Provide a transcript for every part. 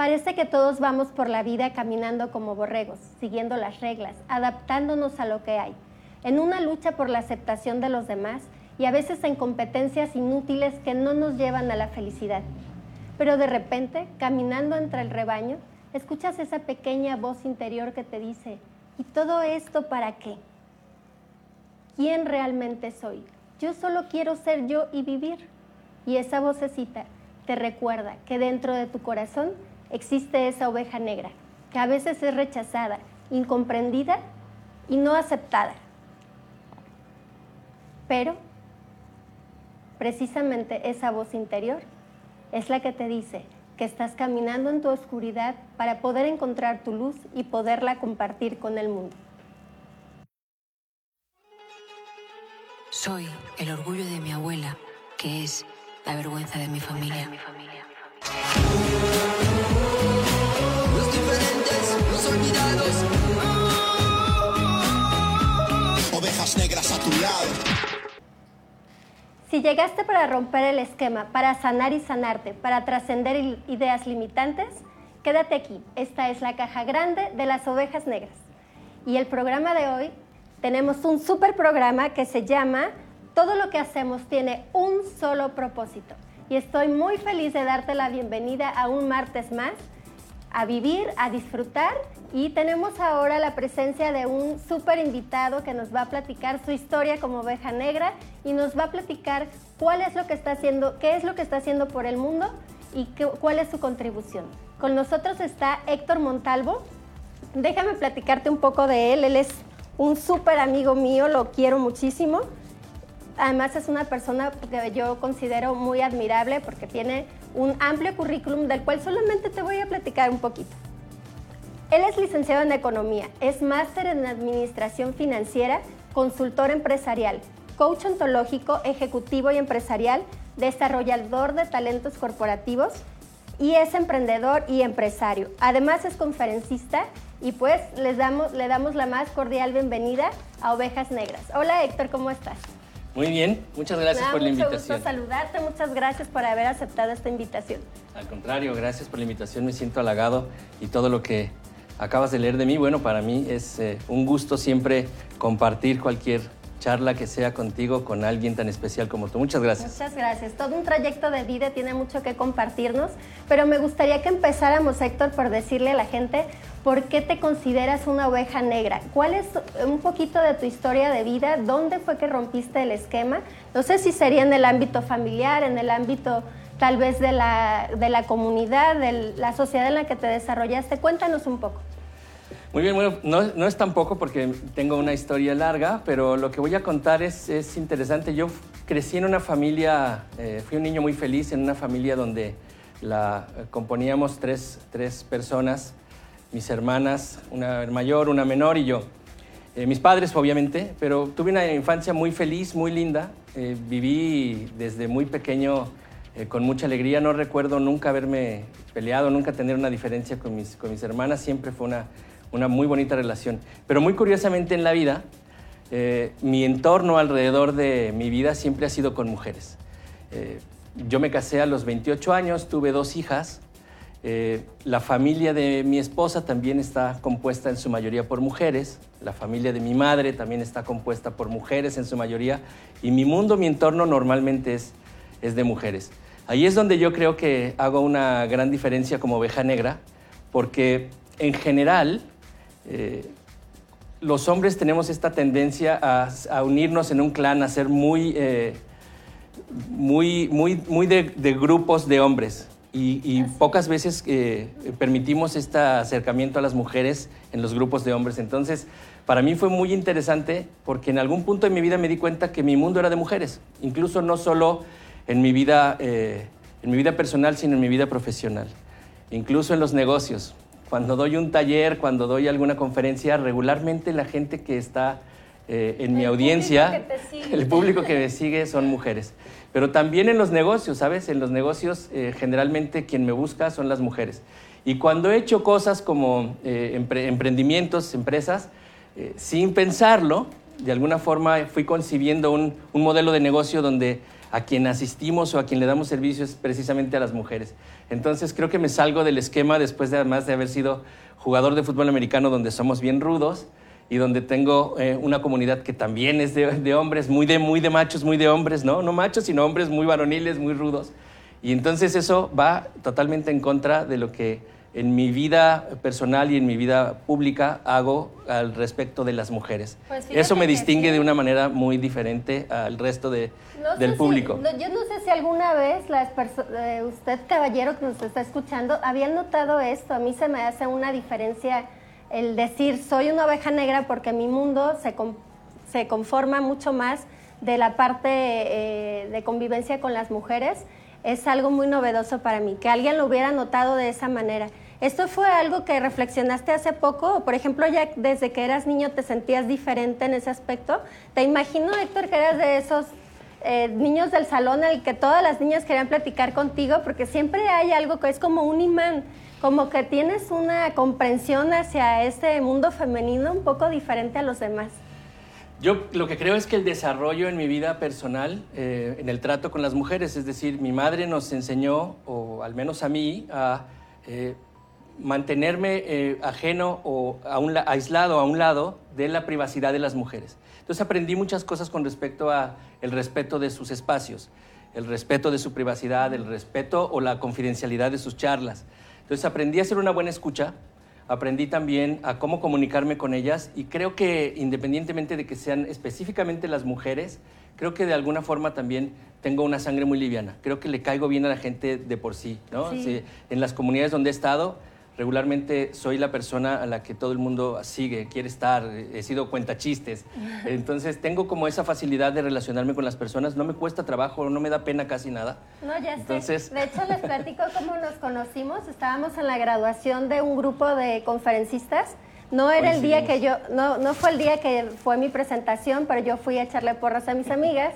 Parece que todos vamos por la vida caminando como borregos, siguiendo las reglas, adaptándonos a lo que hay, en una lucha por la aceptación de los demás y a veces en competencias inútiles que no nos llevan a la felicidad. Pero de repente, caminando entre el rebaño, escuchas esa pequeña voz interior que te dice, ¿y todo esto para qué? ¿Quién realmente soy? Yo solo quiero ser yo y vivir. Y esa vocecita te recuerda que dentro de tu corazón existe esa oveja negra, que a veces es rechazada, incomprendida y no aceptada. Pero precisamente esa voz interior es la que te dice que estás caminando en tu oscuridad para poder encontrar tu luz y poderla compartir con el mundo. Soy el orgullo de mi abuela, que es la vergüenza de mi familia. Negras a tu lado. Si llegaste para romper el esquema, para sanar y sanarte, para trascender ideas limitantes, quédate aquí. Esta es la caja grande de las ovejas negras. Y el programa de hoy, tenemos un super programa que se llama Todo lo que hacemos tiene un solo propósito y estoy muy feliz de darte la bienvenida a un martes más, a vivir, a disfrutar y tenemos ahora la presencia de un súper invitado que nos va a platicar su historia como oveja negra y nos va a platicar cuál es lo que está haciendo, qué es lo que está haciendo por el mundo y cuál es su contribución. Con nosotros está Héctor Montalvo. Déjame platicarte un poco de él. Él es un súper amigo mío, lo quiero muchísimo. Además es una persona que yo considero muy admirable porque tiene un amplio currículum del cual solamente te voy a platicar un poquito. Él es licenciado en Economía, es máster en Administración Financiera, consultor empresarial, coach ontológico, ejecutivo y empresarial, desarrollador de talentos corporativos y es emprendedor y empresario. Además es conferencista y pues les damos, le damos la más cordial bienvenida a Ovejas Negras. Hola Héctor, ¿cómo estás? Muy bien, muchas gracias por la invitación. Mucho gusto saludarte, muchas gracias por haber aceptado esta invitación. Al contrario, gracias por la invitación, me siento halagado y todo lo que acabas de leer de mí, bueno, para mí es eh, un gusto siempre compartir cualquier charla que sea contigo con alguien tan especial como tú. Muchas gracias. Muchas gracias. Todo un trayecto de vida tiene mucho que compartirnos, pero me gustaría que empezáramos, Héctor, por decirle a la gente por qué te consideras una oveja negra. ¿Cuál es un poquito de tu historia de vida? ¿Dónde fue que rompiste el esquema? No sé si sería en el ámbito familiar, en el ámbito tal vez de la, de la comunidad, de la sociedad en la que te desarrollaste. Cuéntanos un poco. Muy bien, bueno, no, es tan poco porque tengo una historia larga, pero lo que voy a contar es, es interesante. Yo crecí en una familia, eh, fui un niño muy feliz en una familia donde la eh, componíamos tres, tres, personas, mis hermanas, una mayor, una menor y yo. Eh, mis padres, obviamente, pero tuve una infancia muy feliz, muy linda. Viví desde muy pequeño con mucha alegría. No recuerdo nunca haberme peleado, nunca tener una diferencia con mis, con mis hermanas. Siempre fue una una muy bonita relación. Pero muy curiosamente en la vida, eh, mi entorno alrededor de mi vida siempre ha sido con mujeres. Eh, yo me casé a los 28 años, tuve dos hijas. Eh, la familia de mi esposa también está compuesta en su mayoría por mujeres. La familia de mi madre también está compuesta por mujeres en su mayoría. Y mi mundo, mi entorno normalmente es, es de mujeres. Ahí es donde yo creo que hago una gran diferencia como oveja negra, porque en general eh, los hombres tenemos esta tendencia a, unirnos en un clan, a ser muy, eh, muy, muy, muy de, grupos de hombres. Y, pocas veces eh, permitimos este acercamiento a las mujeres en los grupos de hombres. Entonces, para mí fue muy interesante porque en algún punto de mi vida me di cuenta que mi mundo era de mujeres, incluso no solo en mi vida, en mi vida personal, sino en mi vida profesional, incluso en los negocios. Cuando doy un taller, cuando doy alguna conferencia, regularmente la gente que está eh, en mi audiencia, el público que me sigue son mujeres. Pero también en los negocios, ¿sabes? En los negocios eh, generalmente quien me busca son las mujeres. Y cuando he hecho cosas como eh, emprendimientos, empresas, sin pensarlo, de alguna forma fui concibiendo un, un modelo de negocio donde a quien asistimos o a quien le damos servicio es precisamente a las mujeres. Entonces creo que me salgo del esquema después de además de haber sido jugador de fútbol americano donde somos bien rudos y donde tengo eh, una comunidad que también es de, de, hombres, muy de, muy de machos, muy de hombres, ¿no? No machos, sino hombres muy varoniles, muy rudos. Y entonces eso va totalmente en contra de lo que en mi vida personal y en mi vida pública hago al respecto de las mujeres. Pues Eso me distingue sí. de una manera muy diferente al resto de, No del sé si- público. no, yo no sé si alguna vez las eh, usted, caballero que nos está escuchando, había notado esto. A mí se me hace una diferencia el decir soy una oveja negra porque mi mundo se, con- se conforma mucho más de la parte eh, de convivencia con las mujeres. Es algo muy novedoso para mí, que alguien lo hubiera notado de esa manera. ¿Esto fue algo que reflexionaste hace poco? O, por ejemplo, ya desde que eras niño te sentías diferente en ese aspecto. Te imagino, Héctor, que eras de esos eh, niños del salón al que todas las niñas querían platicar contigo, porque siempre hay algo que es como un imán, como que tienes una comprensión hacia este mundo femenino un poco diferente a los demás. Yo lo que creo es que el desarrollo en mi vida personal, eh, en el trato con las mujeres, es decir, mi madre nos enseñó, o al menos a mí, a eh, mantenerme ajeno o aislado a un lado de la privacidad de las mujeres. Entonces aprendí muchas cosas con respecto a el respeto de sus espacios, el respeto de su privacidad, el respeto o la confidencialidad de sus charlas. Entonces aprendí a ser una buena escucha, aprendí también a cómo comunicarme con ellas y creo que independientemente de que sean específicamente las mujeres, creo que de alguna forma también tengo una sangre muy liviana. Creo que le caigo bien a la gente de por sí, ¿no? Sí. Sí, en las comunidades donde he estado, regularmente soy la persona a la que todo el mundo sigue, quiere estar, he sido cuentachistes. Entonces tengo como esa facilidad de relacionarme con las personas, no me cuesta trabajo, no me da pena casi nada. No, ya sé. Entonces- De hecho, les platico cómo nos conocimos. Estábamos en la graduación de un grupo de conferencistas. No era el día que yo, no, no fue el día que fue mi presentación, pero yo fui a echarle porras a mis amigas.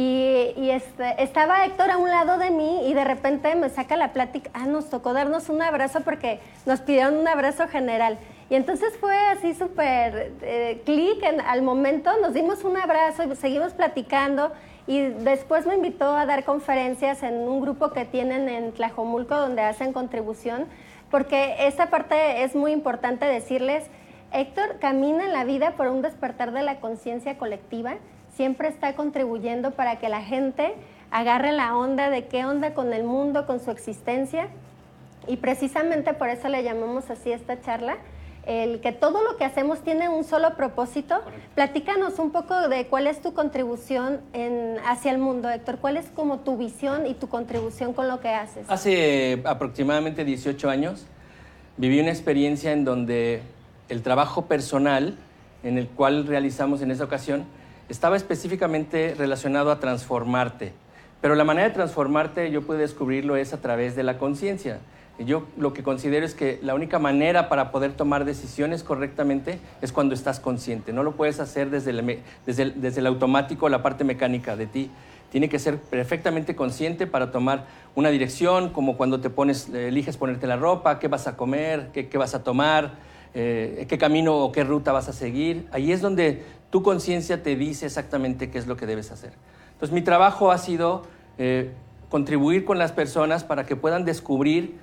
Y, este, estaba Héctor a un lado de mí y de repente me saca la plática, ah, nos tocó darnos un abrazo porque nos pidieron un abrazo general. Y entonces fue así súper eh, clic al momento, nos dimos un abrazo y seguimos platicando y después me invitó a dar conferencias en un grupo que tienen en Tlajomulco donde hacen contribución, porque esta parte es muy importante decirles, Héctor camina en la vida por un despertar de la conciencia colectiva, siempre está contribuyendo para que la gente agarre la onda de qué onda con el mundo, con su existencia, y precisamente por eso le llamamos así esta charla, el que todo lo que hacemos tiene un solo propósito. Platícanos un poco de cuál es tu contribución en- hacia el mundo, Héctor. ¿Cuál es como tu visión y tu contribución con lo que haces? Hace aproximadamente 18 años viví una experiencia en donde el trabajo personal en el cual realizamos en esa ocasión estaba específicamente relacionado a transformarte. Pero la manera de transformarte yo pude descubrirlo es a través de la conciencia. Yo lo que considero es que la única manera para poder tomar decisiones correctamente es cuando estás consciente. No lo puedes hacer desde el, desde el- desde el automático, la parte mecánica de ti. Tiene que ser perfectamente consciente para tomar una dirección, como cuando te pones, eh, eliges ponerte la ropa, qué vas a comer, qué, qué vas a tomar, eh, qué camino o qué ruta vas a seguir. Ahí es donde tu conciencia te dice exactamente qué es lo que debes hacer. Entonces mi trabajo ha sido eh, contribuir con las personas para que puedan descubrir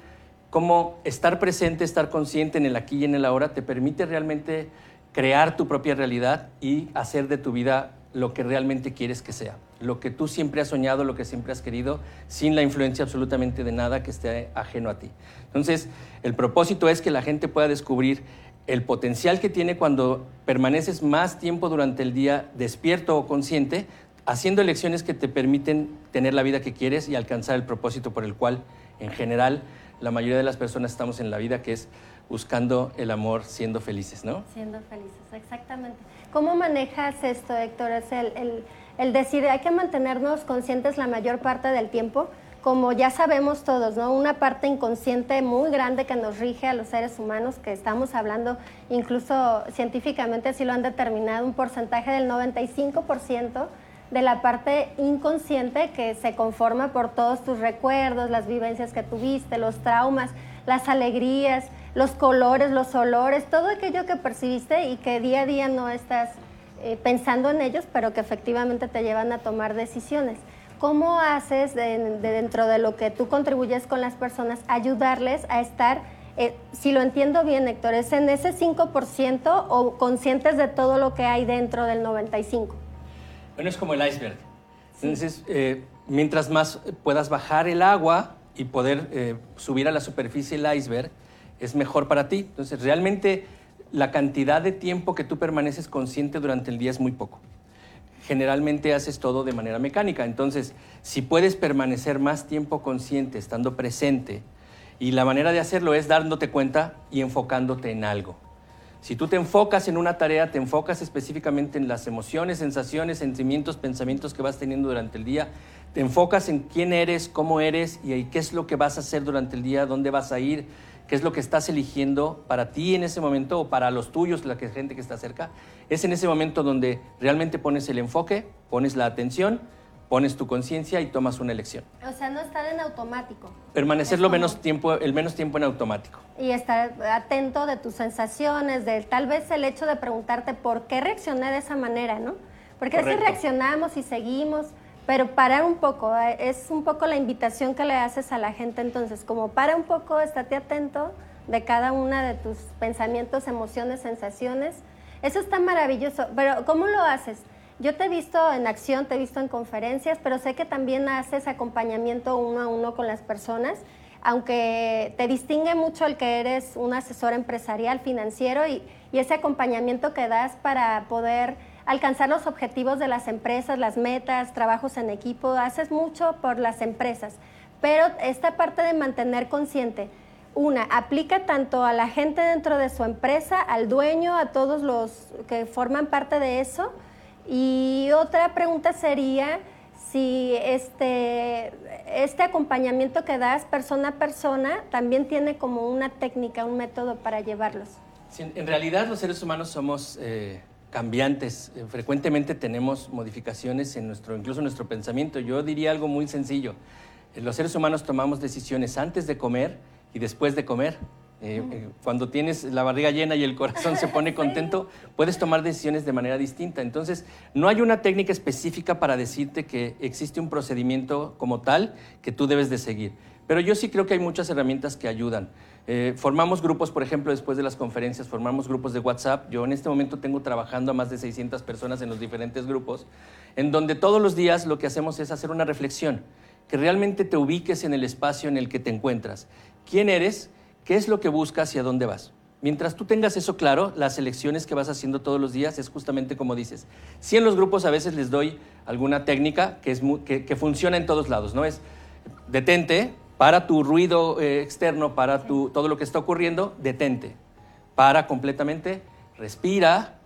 cómo estar presente, estar consciente en el aquí y en el ahora te permite realmente crear tu propia realidad y hacer de tu vida lo que realmente quieres que sea, lo que tú siempre has soñado, lo que siempre has querido, sin la influencia absolutamente de nada que esté ajeno a ti. Entonces, el propósito es que la gente pueda descubrir el potencial que tiene cuando permaneces más tiempo durante el día despierto o consciente, haciendo elecciones que te permiten tener la vida que quieres y alcanzar el propósito por el cual, en general, la mayoría de las personas estamos en la vida, que es buscando el amor, siendo felices, ¿no? Siendo felices, exactamente. ¿Cómo manejas esto, Héctor? Es el, el- el decir, hay que mantenernos conscientes la mayor parte del tiempo, como ya sabemos todos, ¿no? Una parte inconsciente muy grande que nos rige a los seres humanos, que estamos hablando, incluso científicamente así lo han determinado, un porcentaje del 95% de la parte inconsciente que se conforma por todos tus recuerdos, las vivencias que tuviste, los traumas, las alegrías, los colores, los olores, todo aquello que percibiste y que día a día no estás eh, pensando en ellos, pero que efectivamente te llevan a tomar decisiones. ¿Cómo haces de- de dentro de lo que tú contribuyes con las personas, ayudarles a estar, eh, si lo entiendo bien, Héctor, es en ese 5% o conscientes de todo lo que hay dentro del 95%? Bueno, es como el iceberg. Entonces, eh, mientras más puedas bajar el agua y poder eh, subir a la superficie el iceberg, es mejor para ti. Entonces, realmente la cantidad de tiempo que tú permaneces consciente durante el día es muy poco. Generalmente haces todo de manera mecánica. Entonces, si puedes permanecer más tiempo consciente, estando presente, y la manera de hacerlo es dándote cuenta y enfocándote en algo. Si tú te enfocas en una tarea, te enfocas específicamente en las emociones, sensaciones, sentimientos, pensamientos que vas teniendo durante el día, te enfocas en quién eres, cómo eres y qué es lo que vas a hacer durante el día, dónde vas a ir, qué es lo que estás eligiendo para ti en ese momento o para los tuyos, la que- gente que está cerca. Es en ese momento donde realmente pones el enfoque, pones la atención, pones tu conciencia y tomas una elección. O sea, no estar en automático. Permanecer lo menos tiempo, el menos tiempo en automático. Y estar atento de tus sensaciones, de tal vez el hecho de preguntarte por qué reaccioné de esa manera, ¿no? Porque a veces Correcto. reaccionamos y seguimos, pero parar un poco, eh, es un poco la invitación que le haces a la gente entonces, como para un poco, estate atento de cada una de tus pensamientos, emociones, sensaciones. Eso está maravilloso, pero ¿cómo lo haces? Yo te he visto en acción, te he visto en conferencias, pero sé que también haces acompañamiento uno a uno con las personas aunque te distingue mucho el que eres un asesor empresarial, financiero y, y ese acompañamiento que das para poder alcanzar los objetivos de las empresas, las metas, trabajos en equipo, haces mucho por las empresas, pero esta parte de mantener consciente, una, aplica tanto a la gente dentro de su empresa, al dueño, a todos los que forman parte de eso, y otra pregunta sería si este, este acompañamiento que das persona a persona también tiene como una técnica, un método para llevarlos. En realidad los seres humanos somos eh, cambiantes. Eh, frecuentemente tenemos modificaciones en nuestro, incluso en nuestro pensamiento. Yo diría algo muy sencillo. Eh, los seres humanos tomamos decisiones antes de comer y después de comer. Eh, eh, cuando tienes la barriga llena y el corazón se pone contento, puedes tomar decisiones de manera distinta. Entonces, no hay una técnica específica para decirte que existe un procedimiento como tal que tú debes de seguir. Pero yo sí creo que hay muchas herramientas que ayudan. Eh, formamos grupos, por ejemplo, después de las conferencias, formamos grupos de WhatsApp. Yo en este momento tengo trabajando a más de 600 personas en los diferentes grupos, en donde todos los días lo que hacemos es hacer una reflexión, que realmente te ubiques en el espacio en el que te encuentras. ¿Quién eres? ¿Qué es lo que buscas y a dónde vas? Mientras tú tengas eso claro, las elecciones que vas haciendo todos los días es justamente como dices. Sí en los grupos a veces les doy alguna técnica que, es que funciona en todos lados, ¿no? Es detente, para tu ruido eh, externo, para tu, todo lo que está ocurriendo, detente. Para completamente, respira,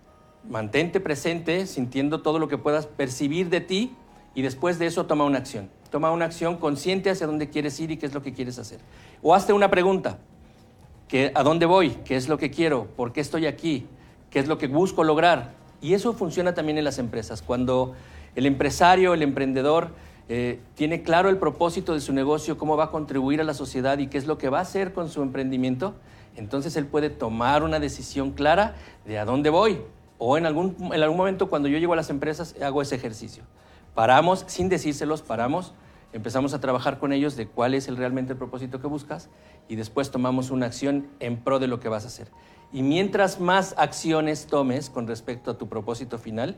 mantente presente, sintiendo todo lo que puedas percibir de ti y después de eso toma una acción. Toma una acción consciente hacia dónde quieres ir y qué es lo que quieres hacer. O hazte una pregunta. ¿Qué- ¿A dónde voy? ¿Qué es lo que quiero? ¿Por qué estoy aquí? ¿Qué es lo que busco lograr? Y eso funciona también en las empresas. Cuando el empresario, el emprendedor, eh, tiene claro el propósito de su negocio, cómo va a contribuir a la sociedad y qué es lo que va a hacer con su emprendimiento, entonces él puede tomar una decisión clara de a dónde voy. O en algún, en algún momento cuando yo llego a las empresas hago ese ejercicio. Paramos, sin decírselos, paramos, empezamos a trabajar con ellos de cuál es el, realmente el propósito que buscas y después tomamos una acción en pro de lo que vas a hacer. Y mientras más acciones tomes con respecto a tu propósito final,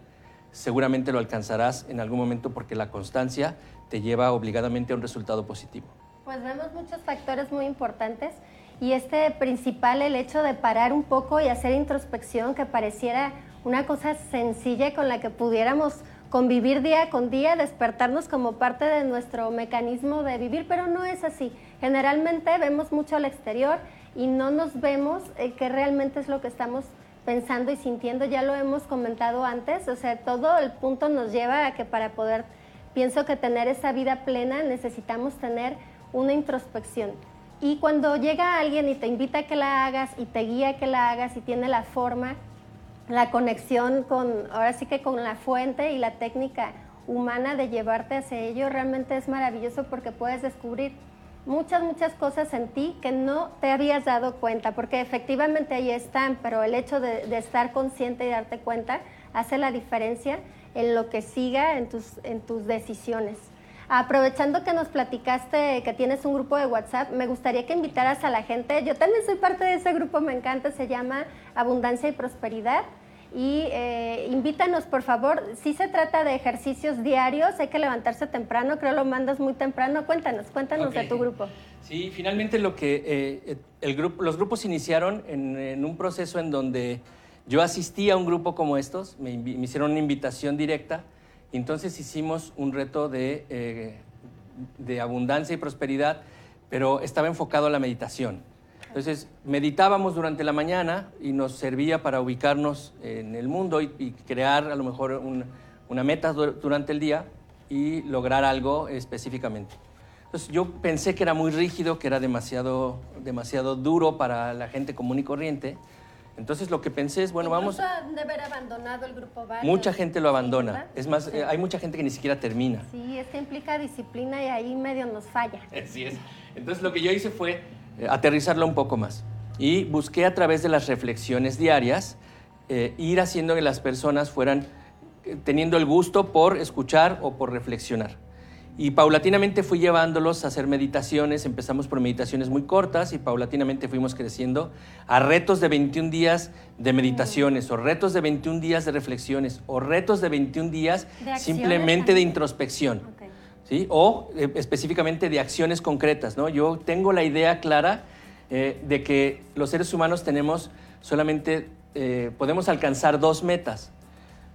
seguramente lo alcanzarás en algún momento porque la constancia te lleva obligadamente a un resultado positivo. Pues vemos muchos factores muy importantes y este principal, el hecho de parar un poco y hacer introspección, que pareciera una cosa sencilla con la que pudiéramos convivir día con día, despertarnos como parte de nuestro mecanismo de vivir, pero no es así. Generalmente vemos mucho al exterior y no nos vemos eh, qué realmente es lo que estamos pensando y sintiendo, ya lo hemos comentado antes, o sea, todo el punto nos lleva a que para poder, pienso que tener esa vida plena necesitamos tener una introspección. Y cuando llega alguien y te invita a que la hagas y te guía a que la hagas y tiene la forma, la conexión con, ahora sí que con la fuente y la técnica humana de llevarte hacia ello, realmente es maravilloso porque puedes descubrir muchas, muchas cosas en ti que no te habías dado cuenta, porque efectivamente ahí están, pero el hecho de, de estar consciente y darte cuenta hace la diferencia en lo que siga en tus, en tus decisiones. Aprovechando que nos platicaste que tienes un grupo de WhatsApp, me gustaría que invitaras a la gente. Yo también soy parte de ese grupo, me encanta, se llama Abundancia y Prosperidad. Y eh, invítanos, por favor. Si se trata de ejercicios diarios, hay que levantarse temprano, creo lo mandas muy temprano. Cuéntanos, cuéntanos de tu grupo. Sí, finalmente lo que eh, el grupo, los grupos iniciaron en, un proceso en donde yo asistí a un grupo como estos, me, me hicieron una invitación directa entonces hicimos un reto de, eh, abundancia y prosperidad, pero estaba enfocado a la meditación. Entonces meditábamos durante la mañana y nos servía para ubicarnos en el mundo y, crear a lo mejor una meta durante el día y lograr algo específicamente. Entonces yo pensé que era muy rígido, que era demasiado, demasiado duro para la gente común y corriente, entonces lo que pensé es, bueno, vamos... de haber abandonado el grupo Mucha gente lo abandona. es más, eh, hay mucha gente que ni siquiera termina. Sí, esto implica disciplina y ahí medio nos falla. Así es. Entonces lo que yo hice fue eh, aterrizarlo un poco más. Y busqué a través de las reflexiones diarias eh, ir haciendo que las personas fueran teniendo el gusto por escuchar o por reflexionar. Y paulatinamente fui llevándolos a hacer meditaciones, empezamos por meditaciones muy cortas y paulatinamente fuimos creciendo a retos de 21 días de meditaciones o retos de 21 días de reflexiones o retos de 21 días simplemente de introspección. O eh, específicamente de acciones concretas. ¿no? Yo tengo la idea clara eh, de que los seres humanos tenemos solamente, eh, podemos alcanzar dos metas,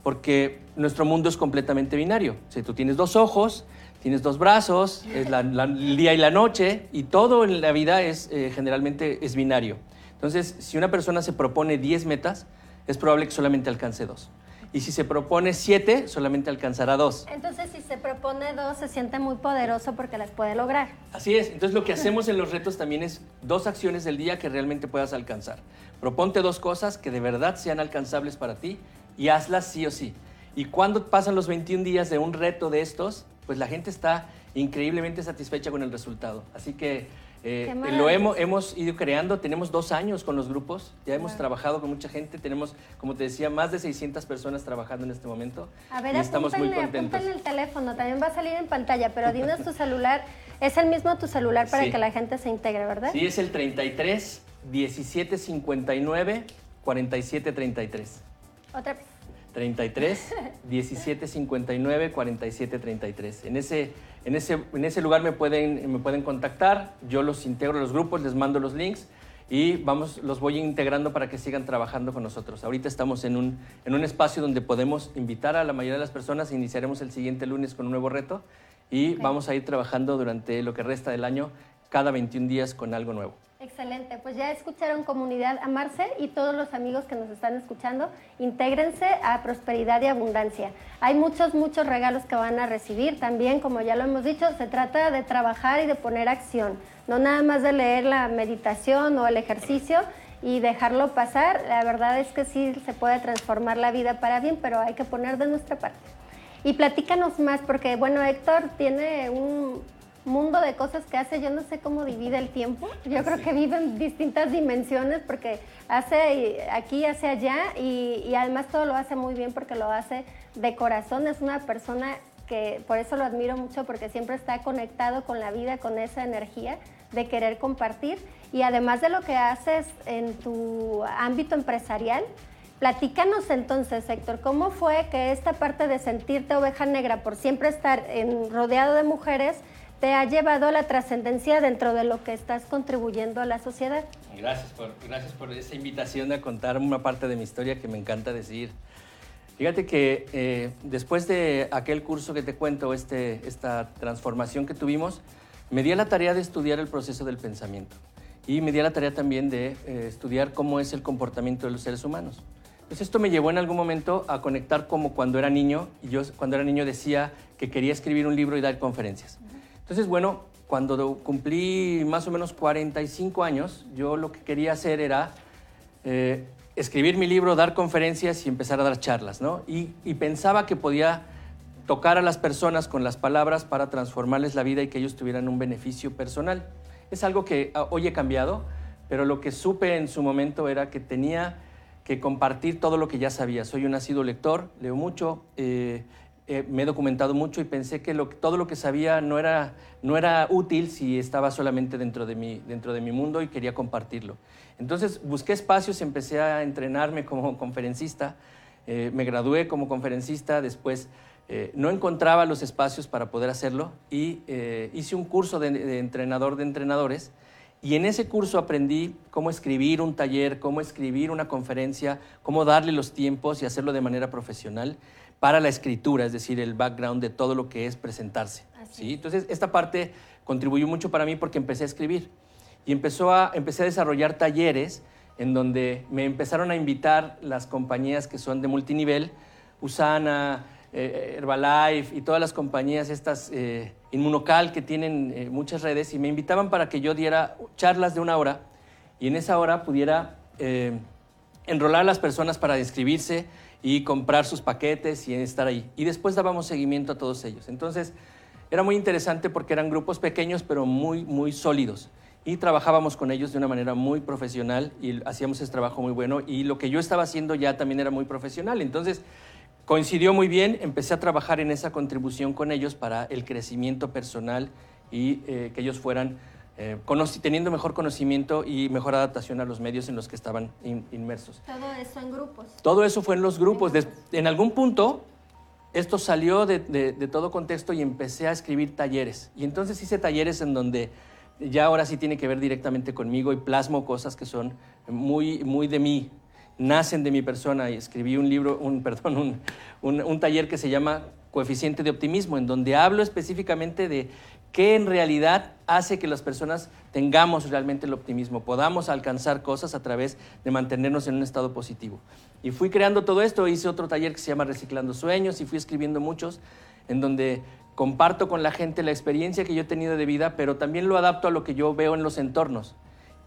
porque nuestro mundo es completamente binario. Si tú tienes dos ojos, tienes dos brazos, es el día y la noche, y todo en la vida es generalmente es binario. Entonces, si una persona se propone 10 metas, es probable que solamente alcance dos. Y si se propone 7, solamente alcanzará dos. Entonces, si se propone dos, se siente muy poderoso porque las puede lograr. Así es. Entonces, lo que hacemos en los retos también es dos acciones del día que realmente puedas alcanzar. Proponte dos cosas que de verdad sean alcanzables para ti y hazlas sí o sí. Y cuando pasan los 21 días de un reto de estos, pues la gente está increíblemente satisfecha con el resultado. Así que eh, lo hemos, hemos, ido creando, tenemos dos años con los grupos, ya hemos trabajado con mucha gente, tenemos, como te decía, más de 600 personas trabajando en este momento. A ver, y estamos muy contentos. el teléfono, también va a salir en pantalla, pero dinos tu celular, es el mismo tu celular para que la gente se integre, ¿verdad? Sí, es el 33 17 59 47 33. Otra vez. 33 17 59 47 33. En ese, en ese, en ese lugar me pueden, me pueden contactar, yo los integro a los grupos, les mando los links y vamos, los voy integrando para que sigan trabajando con nosotros. Ahorita estamos en un, en un espacio donde podemos invitar a la mayoría de las personas, iniciaremos el siguiente lunes con un nuevo reto y vamos a ir trabajando durante lo que resta del año cada 21 días con algo nuevo. Excelente, pues ya escucharon comunidad Amarse y todos los amigos que nos están escuchando, intégrense a Prosperidad y Abundancia. Hay muchos, muchos regalos que van a recibir también, como ya lo hemos dicho, se trata de trabajar y de poner acción, no nada más de leer la meditación o el ejercicio y dejarlo pasar. La verdad es que sí se puede transformar la vida para bien, pero hay que poner de nuestra parte. Y platícanos más, porque bueno, Héctor tiene un mundo de cosas que hace, yo no sé cómo divide el tiempo. Yo creo que vive en distintas dimensiones porque hace aquí, hace allá y, además todo lo hace muy bien porque lo hace de corazón. Es una persona que por eso lo admiro mucho porque siempre está conectado con la vida, con esa energía de querer compartir. Y además de lo que haces en tu ámbito empresarial, Platícanos entonces, Héctor, ¿cómo fue que esta parte de sentirte oveja negra por siempre estar en, rodeado de mujeres te ha llevado a la trascendencia dentro de lo que estás contribuyendo a la sociedad. Gracias por, gracias por esa invitación a contar una parte de mi historia que me encanta decir. Fíjate que eh, después de aquel curso que te cuento, este, esta transformación que tuvimos, me di a la tarea de estudiar el proceso del pensamiento y me di a la tarea también de eh, estudiar cómo es el comportamiento de los seres humanos. Entonces esto me llevó en algún momento a conectar como cuando era niño, y yo cuando era niño decía que quería escribir un libro y dar conferencias. Entonces, bueno, cuando cumplí más o menos 45 años, yo lo que quería hacer era eh, escribir mi libro, dar conferencias y empezar a dar charlas, ¿no? Y, pensaba que podía tocar a las personas con las palabras para transformarles la vida y que ellos tuvieran un beneficio personal. Es algo que ah, hoy he cambiado, pero lo que supe en su momento era que tenía que compartir todo lo que ya sabía. Soy un nacido lector, leo mucho, eh, eh, me he documentado mucho y pensé que todo lo que sabía no era, no era útil si estaba solamente dentro de, mi, dentro de mi mundo y quería compartirlo. Entonces busqué espacios, empecé a entrenarme como conferencista, eh, me gradué como conferencista, después eh, no encontraba los espacios para poder hacerlo y hice un curso de entrenador de entrenadores y en ese curso aprendí cómo escribir un taller, cómo escribir una conferencia, cómo darle los tiempos y hacerlo de manera profesional para la escritura, es decir, el background de todo lo que es presentarse. ¿sí? Entonces, esta parte contribuyó mucho para mí porque empecé a escribir y empezó a, empecé a desarrollar talleres en donde me empezaron a invitar las compañías que son de multinivel, Usana, eh, Herbalife y todas las compañías estas, eh, Inmunocal, que tienen eh, muchas redes, y me invitaban para que yo diera charlas de una hora y en esa hora pudiera eh, enrolar a las personas para inscribirse y comprar sus paquetes y estar ahí. Y después dábamos seguimiento a todos ellos. Entonces, era muy interesante porque eran grupos pequeños, pero muy, muy sólidos. Y trabajábamos con ellos de una manera muy profesional y hacíamos ese trabajo muy bueno. Y lo que yo estaba haciendo ya también era muy profesional. Entonces, coincidió muy bien, empecé a trabajar en esa contribución con ellos para el crecimiento personal y eh, que ellos fueran eh, teniendo mejor conocimiento y mejor adaptación a los medios en los que estaban in- inmersos. Todo eso en grupos. Todo eso fue en los grupos. En algún punto, esto salió de, de- de todo contexto y empecé a escribir talleres. Y entonces hice talleres en donde ya ahora sí tiene que ver directamente conmigo y plasmo cosas que son muy, muy de mí, nacen de mi persona. Y escribí un libro, un, perdón, un, un- un taller que se llama Coeficiente de Optimismo, en donde hablo específicamente de qué en realidad hace que las personas tengamos realmente el optimismo, podamos alcanzar cosas a través de mantenernos en un estado positivo. Y fui creando todo esto, hice otro taller que se llama Reciclando Sueños y fui escribiendo muchos, en donde comparto con la gente la experiencia que yo he tenido de vida, pero también lo adapto a lo que yo veo en los entornos.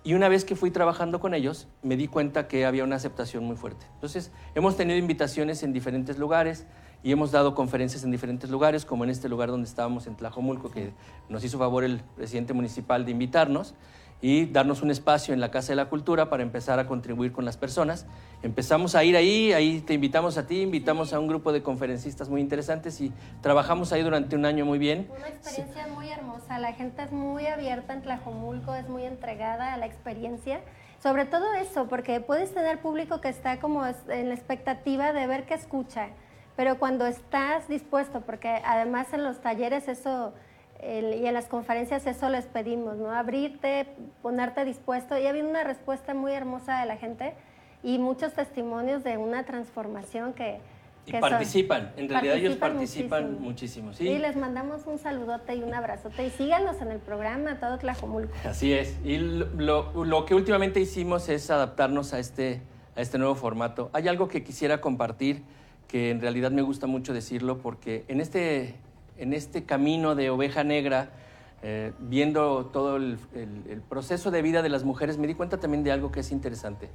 Y una vez que fui trabajando con ellos, me di cuenta que había una aceptación muy fuerte. Entonces, hemos tenido invitaciones en diferentes lugares y hemos dado conferencias en diferentes lugares, como en este lugar donde estábamos en Tlajomulco, que nos hizo favor el presidente municipal de invitarnos y darnos un espacio en la Casa de la Cultura para empezar a contribuir con las personas. Empezamos a ir ahí, ahí te invitamos a ti, invitamos a un grupo de conferencistas muy interesantes y trabajamos ahí durante un año muy bien. Una experiencia muy hermosa. La gente es muy abierta en Tlajomulco, es muy entregada a la experiencia. Sobre todo eso, porque puedes tener público que está como en la expectativa de ver qué escucha, pero cuando estás dispuesto, porque además en los talleres eso el- y en las conferencias eso les pedimos, ¿no? Abrirte, ponerte dispuesto. Y ha habido una respuesta muy hermosa de la gente y muchos testimonios de una transformación que... Y que son- participan, en realidad ellos participan participan muchísimo, ¿sí? Sí, les mandamos un saludote y un abrazote. Y síganos en el programa, todo Tlajomulco. Así es. Y lo- lo que últimamente hicimos es adaptarnos a este, a este nuevo formato. Hay algo que quisiera compartir que en realidad me gusta mucho decirlo porque en este, en este camino de oveja negra, eh, viendo todo el, el- el proceso de vida de las mujeres, me di cuenta también de algo que es interesante.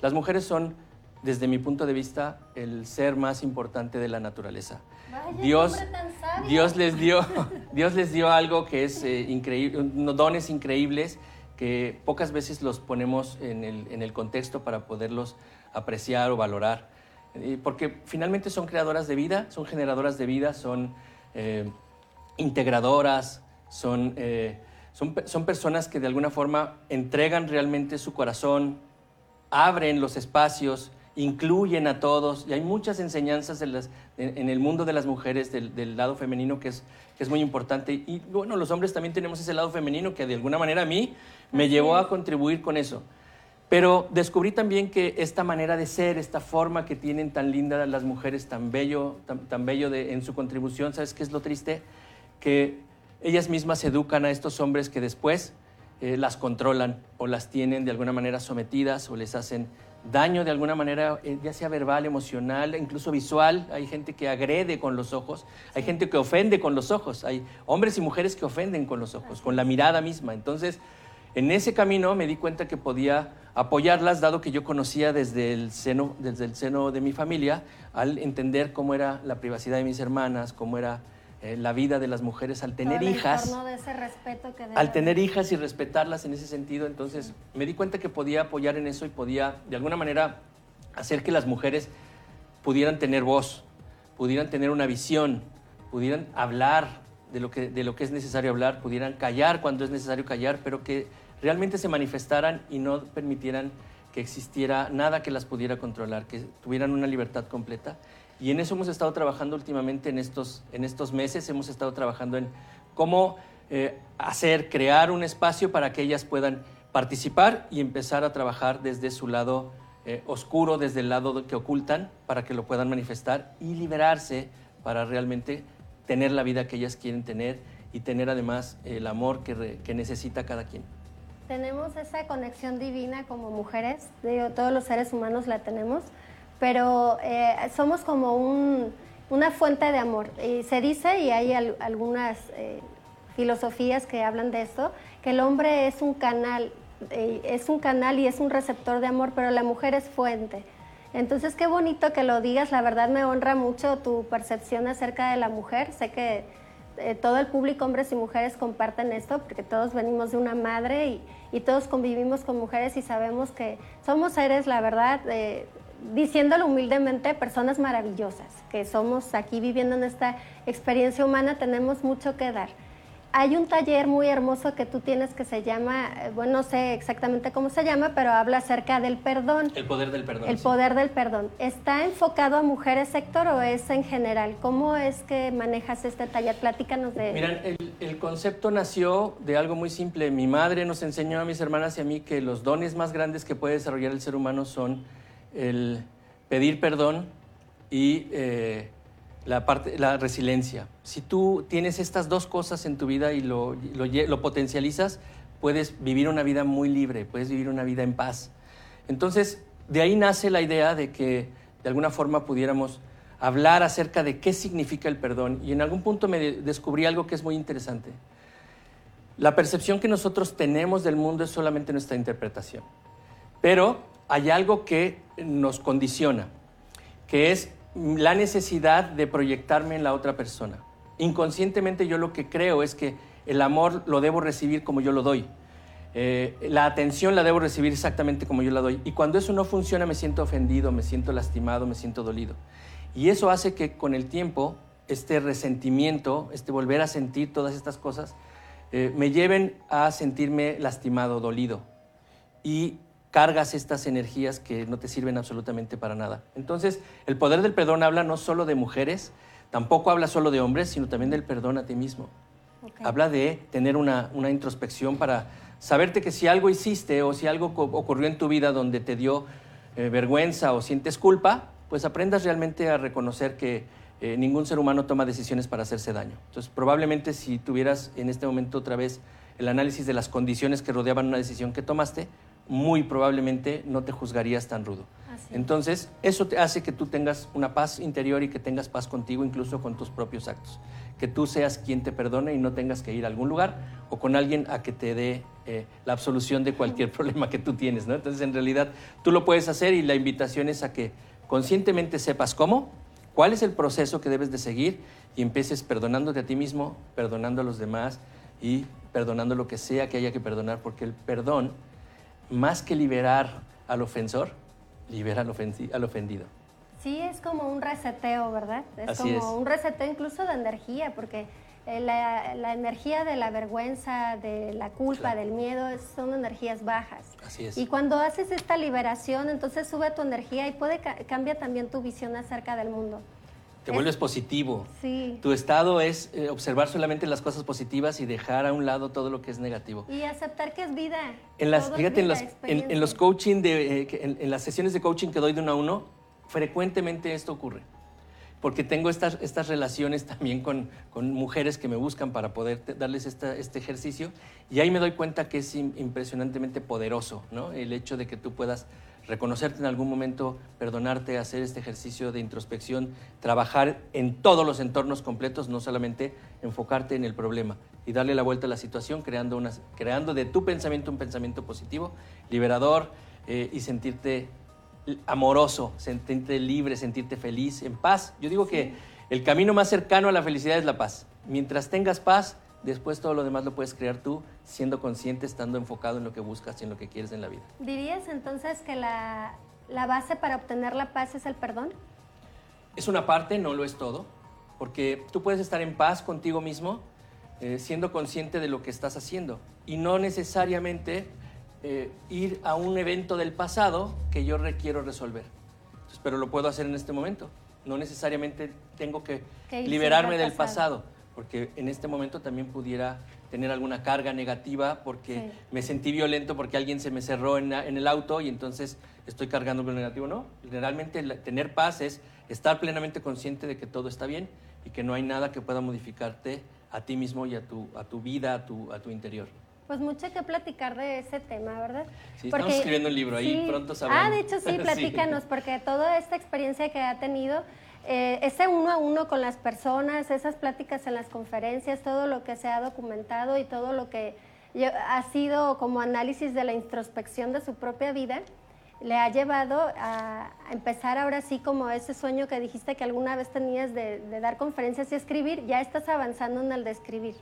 Las mujeres son, desde mi punto de vista, el ser más importante de la naturaleza. Vaya, Dios, tan. Dios les dio, Dios les dio algo que es eh, increíble, dones increíbles que pocas veces los ponemos en el, en el contexto para poderlos apreciar o valorar. Eh, porque finalmente son creadoras de vida, son generadoras de vida, son eh, integradoras, son, eh, son, son personas que de alguna forma entregan realmente su corazón, abren los espacios, incluyen a todos, y hay muchas enseñanzas en, las- en- en el mundo de las mujeres del, del lado femenino que es, que es muy importante. Y bueno, los hombres también tenemos ese lado femenino que de alguna manera a mí me llevó a contribuir con eso. Pero descubrí también que esta manera de ser, esta forma que tienen tan linda las mujeres, tan bello, tan, tan bello de- en su contribución, ¿sabes qué es lo triste? Que ellas mismas educan a estos hombres que después eh, las controlan o las tienen de alguna manera sometidas o les hacen daño de alguna manera, eh, ya sea verbal, emocional, incluso visual. Hay gente que agrede con los ojos, hay gente que ofende con los ojos, hay hombres y mujeres que ofenden con los ojos, con la mirada misma. Entonces, en ese camino me di cuenta que podía apoyarlas, dado que yo conocía desde el seno, desde el seno de mi familia, al entender cómo era la privacidad de mis hermanas, cómo era eh, la vida de las mujeres al tener Todo el hijas. entorno de ese respeto que debe al tener hijas y respetarlas en ese sentido, entonces me di cuenta que podía apoyar en eso y podía de alguna manera hacer que las mujeres pudieran tener voz, pudieran tener una visión, pudieran hablar de lo que, de lo que es necesario hablar, pudieran callar cuando es necesario callar, pero que realmente se manifestaran y no permitieran que existiera nada que las pudiera controlar, que tuvieran una libertad completa. Y en eso hemos estado trabajando últimamente en estos, en estos meses, hemos estado trabajando en cómo eh, hacer, crear un espacio para que ellas puedan participar y empezar a trabajar desde su lado eh, oscuro, desde el lado que ocultan, para que lo puedan manifestar y liberarse para realmente tener la vida que ellas quieren tener y tener además el amor que, necesita cada quien. Tenemos esa conexión divina como mujeres, digo, todos los seres humanos la tenemos, pero eh, somos como un- una fuente de amor. Y se dice, y hay al- algunas eh, filosofías que hablan de esto, que el hombre es un canal, eh, es un canal y es un receptor de amor, pero la mujer es fuente. Entonces, qué bonito que lo digas, la verdad me honra mucho tu percepción acerca de la mujer. Sé que eh, todo el público, hombres y mujeres, comparten esto porque todos venimos de una madre y, y todos convivimos con mujeres y sabemos que somos seres, la verdad, eh, diciéndolo humildemente, personas maravillosas, que somos aquí viviendo en esta experiencia humana, tenemos mucho que dar. Hay un taller muy hermoso que tú tienes que se llama, eh, bueno, no sé exactamente cómo se llama, pero habla acerca del perdón. El poder del perdón. El sí. poder del perdón. ¿Está enfocado a mujeres, Héctor, o es en general? ¿Cómo es que manejas este taller? Platícanos de... Miran, el, el concepto nació de algo muy simple. Mi madre nos enseñó a mis hermanas y a mí que los dones más grandes que puede desarrollar el ser humano son el pedir perdón y eh, la, parte, la resiliencia. Si tú tienes estas dos cosas en tu vida y lo, lo lo potencializas, puedes vivir una vida muy libre, puedes vivir una vida en paz. Entonces, de ahí nace la idea de que de alguna forma pudiéramos hablar acerca de qué significa el perdón. Y en algún punto me de- descubrí algo que es muy interesante. La percepción que nosotros tenemos del mundo es solamente nuestra interpretación. Pero hay algo que nos condiciona, que es la necesidad de proyectarme en la otra persona. Inconscientemente yo lo que creo es que el amor lo debo recibir como yo lo doy. Eh, la atención la debo recibir exactamente como yo la doy. Y cuando eso no funciona me siento ofendido, me siento lastimado, me siento dolido. Y eso hace que con el tiempo este resentimiento, este volver a sentir todas estas cosas, eh, me lleven a sentirme lastimado, dolido. Y cargas estas energías que no te sirven absolutamente para nada. Entonces, el poder del perdón habla no solo de mujeres, tampoco habla solo de hombres, sino también del perdón a ti mismo. Habla de tener una, una introspección para saberte que si algo hiciste o si algo ocurrió en tu vida donde te dio eh, vergüenza o sientes culpa, pues aprendas realmente a reconocer que eh, ningún ser humano toma decisiones para hacerse daño. Entonces, probablemente si tuvieras en este momento otra vez el análisis de las condiciones que rodeaban una decisión que tomaste, muy probablemente no te juzgarías tan rudo. Así. Entonces, eso te hace que tú tengas una paz interior y que tengas paz contigo, incluso con tus propios actos. Que tú seas quien te perdone y no tengas que ir a algún lugar o con alguien a que te dé eh, la absolución de cualquier problema que tú tienes. ¿no? Entonces, en realidad, tú lo puedes hacer y la invitación es a que conscientemente sepas cómo, cuál es el proceso que debes de seguir y empieces perdonándote a ti mismo, perdonando a los demás y perdonando lo que sea que haya que perdonar, porque el perdón, más que liberar al ofensor, libera al, ofensi- al ofendido. Sí, es como un reseteo, ¿verdad? Es Así como es. un reseteo incluso de energía, porque eh, la, la energía de la vergüenza, de la culpa, Claro. del miedo, son energías bajas. Así es. Y cuando haces esta liberación, entonces sube tu energía y puede ca- cambia también tu visión acerca del mundo. Te Es- vuelves positivo. Sí. Tu estado es eh, observar solamente las cosas positivas y dejar a un lado todo lo que es negativo. Y aceptar que es vida. En las, fíjate, en, las- en- los coaching, de, eh, en, en las sesiones de coaching que doy de uno a uno, frecuentemente esto ocurre. Porque tengo estas, estas relaciones también con, con mujeres que me buscan para poder te- darles esta- este ejercicio y ahí me doy cuenta que es im- impresionantemente poderoso, ¿no? El hecho de que tú puedas reconocerte en algún momento, perdonarte, hacer este ejercicio de introspección, trabajar en todos los entornos completos, no solamente enfocarte en el problema y darle la vuelta a la situación, creando, una, creando de tu pensamiento un pensamiento positivo, liberador eh, y sentirte amoroso, sentirte libre, sentirte feliz, en paz. Yo digo que el camino más cercano a la felicidad es la paz. Mientras tengas paz, después todo lo demás lo puedes crear tú, siendo consciente, estando enfocado en lo que buscas y en lo que quieres en la vida. ¿Dirías entonces que la, la base para obtener la paz es el perdón? es una parte, no lo es todo, porque tú puedes estar en paz contigo mismo eh, siendo consciente de lo que estás haciendo y no necesariamente eh, ir a un evento del pasado que yo requiero resolver. Entonces, pero lo puedo hacer en este momento. No necesariamente tengo que, liberarme del pasado, porque en este momento también pudiera tener alguna carga negativa porque Sí. me sentí violento porque alguien se me cerró en, la- en el auto y entonces estoy cargando lo negativo. No, generalmente la- tener paz es estar plenamente consciente de que todo está bien y que no hay nada que pueda modificarte a ti mismo y a tu, a tu vida, a tu, a tu interior. Pues mucho que platicar de ese tema, ¿verdad? Sí, estamos escribiendo un libro, ahí pronto sabrán. Ah, de hecho sí, Sí. platícanos, porque toda esta experiencia que ha tenido, eh, ese uno a uno con las personas, esas pláticas en las conferencias, todo lo que se ha documentado y todo lo que ha sido como análisis de la introspección de su propia vida, le ha llevado a a empezar ahora sí como ese sueño que dijiste que alguna vez tenías de, de dar conferencias y escribir, ya estás avanzando en el de escribir.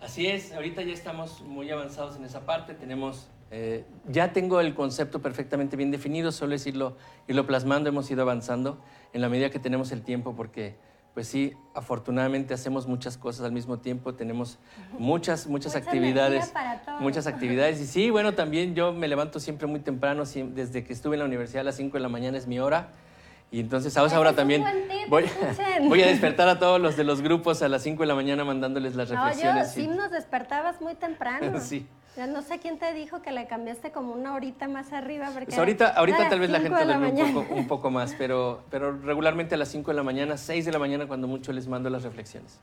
Así es, ahorita ya estamos muy avanzados en esa parte, tenemos, eh, ya tengo el concepto perfectamente bien definido, solo es irlo, irlo plasmando, hemos ido avanzando en la medida que tenemos el tiempo, porque pues sí, afortunadamente hacemos muchas cosas al mismo tiempo, tenemos muchas, muchas Mucha actividades, muchas actividades, y sí, bueno, también yo me levanto siempre muy temprano, desde que estuve en la universidad a las 5 de la mañana es mi hora, y entonces a esa Ese hora es un también tip, voy, voy a despertar a todos los de los grupos a las 5 de la mañana mandándoles las No, yo reflexiones. sí nos despertabas muy temprano. Sí. Ya no sé quién te dijo que le cambiaste como una horita más arriba. Porque Pues ahorita, ahorita tal vez la gente duerme un poco, un poco más, pero, pero regularmente a las 5 de la mañana, 6 de la mañana, cuando mucho les mando las reflexiones.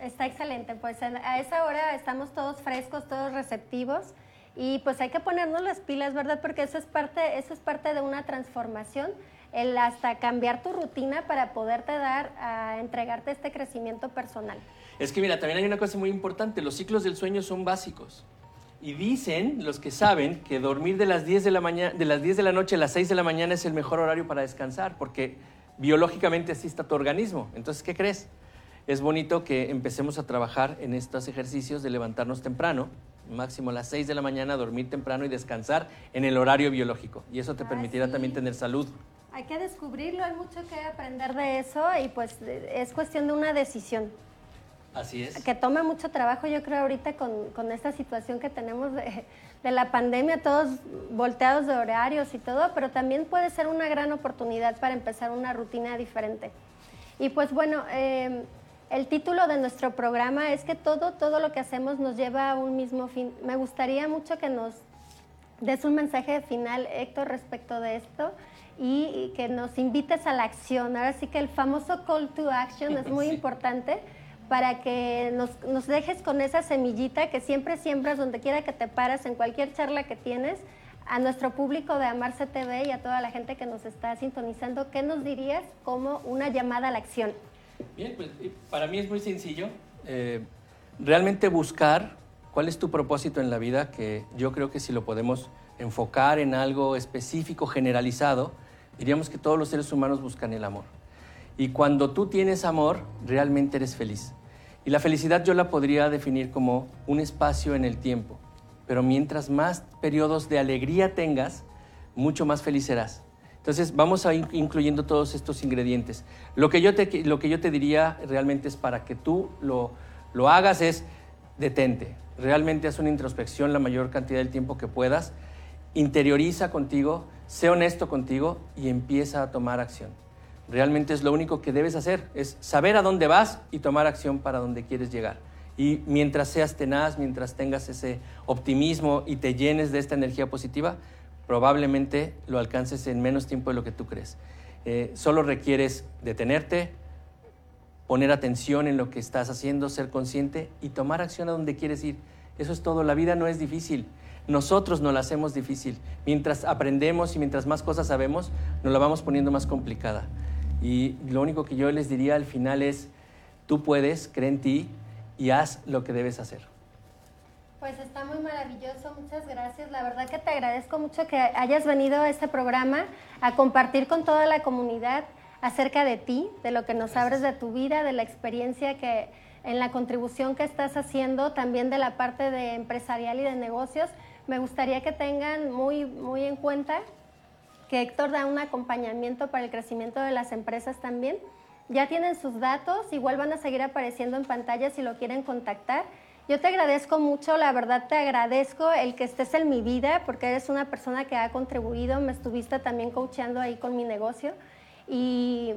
Está excelente, pues a esa hora estamos todos frescos, todos receptivos y pues hay que ponernos las pilas, ¿verdad? Porque eso es parte, eso es parte de una transformación, el hasta cambiar tu rutina para poderte dar a entregarte este crecimiento personal. Es que mira, también hay una cosa muy importante, los ciclos del sueño son básicos. Y dicen los que saben que dormir de las 10 de la mañana, de las 10 de la noche a las 6 de la mañana es el mejor horario para descansar, porque biológicamente así está tu organismo. Entonces, ¿qué crees? Es bonito que empecemos a trabajar en estos ejercicios de levantarnos temprano, máximo a las 6 de la mañana, dormir temprano y descansar en el horario biológico. Y eso te Ah, permitirá sí. también tener salud. Hay que descubrirlo, hay mucho que aprender de eso y pues es cuestión de una decisión. Así es. que toma mucho trabajo, yo creo, ahorita con, con esta situación que tenemos de, de la pandemia, todos volteados de horarios y todo, pero también puede ser una gran oportunidad para empezar una rutina diferente. Y pues bueno, eh, el título de nuestro programa es que todo, todo lo que hacemos nos lleva a un mismo fin. Me gustaría mucho que nos des un mensaje final, Héctor, respecto de esto y, que nos invites a la acción. Ahora sí que el famoso call to action es muy Sí. importante para que nos, nos dejes con esa semillita que siempre siembras donde quiera que te paras, en cualquier charla que tienes, a nuestro público de Amarse TV y a toda la gente que nos está sintonizando, ¿qué nos dirías como una llamada a la acción? Bien, pues para mí es muy sencillo. eh, realmente buscar cuál es tu propósito en la vida, que yo creo que si lo podemos enfocar en algo específico, generalizado, diríamos que todos los seres humanos buscan el amor. Y cuando tú tienes amor, realmente eres feliz. Y la felicidad yo la podría definir como un espacio en el tiempo. Pero mientras más periodos de alegría tengas, mucho más feliz serás. Entonces vamos a ir incluyendo todos estos ingredientes. Lo que yo te, lo que yo te diría realmente es para que tú lo, lo hagas es detente. Realmente haz una introspección la mayor cantidad del tiempo que puedas. Interioriza contigo, sé honesto contigo y empieza a tomar acción. Realmente es lo único que debes hacer, es saber a dónde vas y tomar acción para donde quieres llegar. Y mientras seas tenaz, mientras tengas ese optimismo y te llenes de esta energía positiva, probablemente lo alcances en menos tiempo de lo que tú crees. Eh, solo requieres detenerte, poner atención en lo que estás haciendo, ser consciente y tomar acción a donde quieres ir. Eso es todo, la vida no es difícil. Nosotros nos la hacemos difícil. Mientras aprendemos y mientras más cosas sabemos, nos la vamos poniendo más complicada. Y lo único que yo les diría al final es, tú puedes, cree en ti y haz lo que debes hacer. Pues está muy maravilloso, muchas gracias. La verdad que te agradezco mucho que hayas venido a este programa a compartir con toda la comunidad acerca de ti, de lo que nos abres de tu vida, de la experiencia que en la contribución que estás haciendo, también de la parte de empresarial y de negocios. Me gustaría que tengan muy, muy en cuenta que Héctor da un acompañamiento para el crecimiento de las empresas también. Ya tienen sus datos, igual van a seguir apareciendo en pantalla si lo quieren contactar. Yo te agradezco mucho, la verdad te agradezco el que estés en mi vida porque eres una persona que ha contribuido, me estuviste también coachando ahí con mi negocio. Y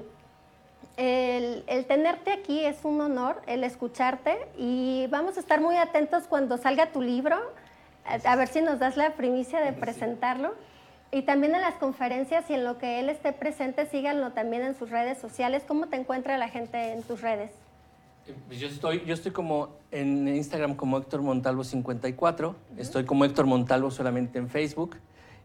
el, el, tenerte aquí es un honor, el escucharte y vamos a estar muy atentos cuando salga tu libro, a, ver si nos das la primicia de presentarlo. Y también en las conferencias y en lo que él esté presente, síganlo también en sus redes sociales. ¿Cómo te encuentra la gente en tus redes? Pues yo estoy, yo estoy como en Instagram como Héctor Montalvo 54, estoy como Héctor Montalvo solamente en Facebook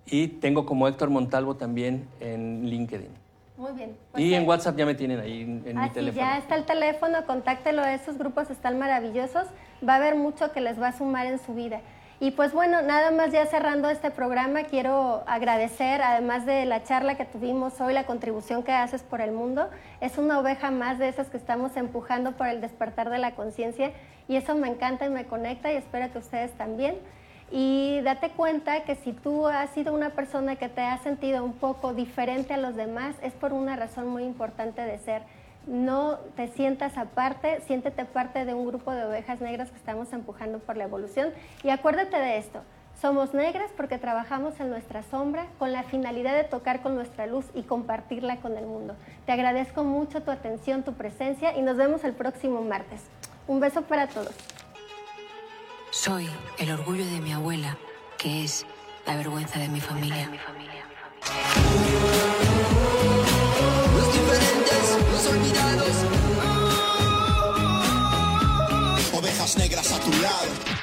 y tengo como Héctor Montalvo también en LinkedIn. Muy bien. Pues y en WhatsApp ya me tienen ahí en, en mi teléfono. Ya está el teléfono, contáctelo, esos grupos están maravillosos, va a haber mucho que les va a sumar en su vida. Y pues bueno, nada más ya cerrando este programa, quiero agradecer, además de la charla que tuvimos hoy, la contribución que haces por el mundo. Es una oveja más de esas que estamos empujando por el despertar de la conciencia y eso me encanta y me conecta y espero que ustedes también. Y date cuenta que si tú has sido una persona que te ha sentido un poco diferente a los demás, es por una razón muy importante de ser no te sientas aparte, siéntete parte de un grupo de ovejas negras que estamos empujando por la evolución. Y acuérdate de esto, somos negras porque trabajamos en nuestra sombra con la finalidad de tocar con nuestra luz y compartirla con el mundo. Te agradezco mucho tu atención, tu presencia y nos vemos el próximo martes. Un beso para todos. Soy el orgullo de mi abuela, que es la vergüenza de mi familia. Ovejas negras a tu lado.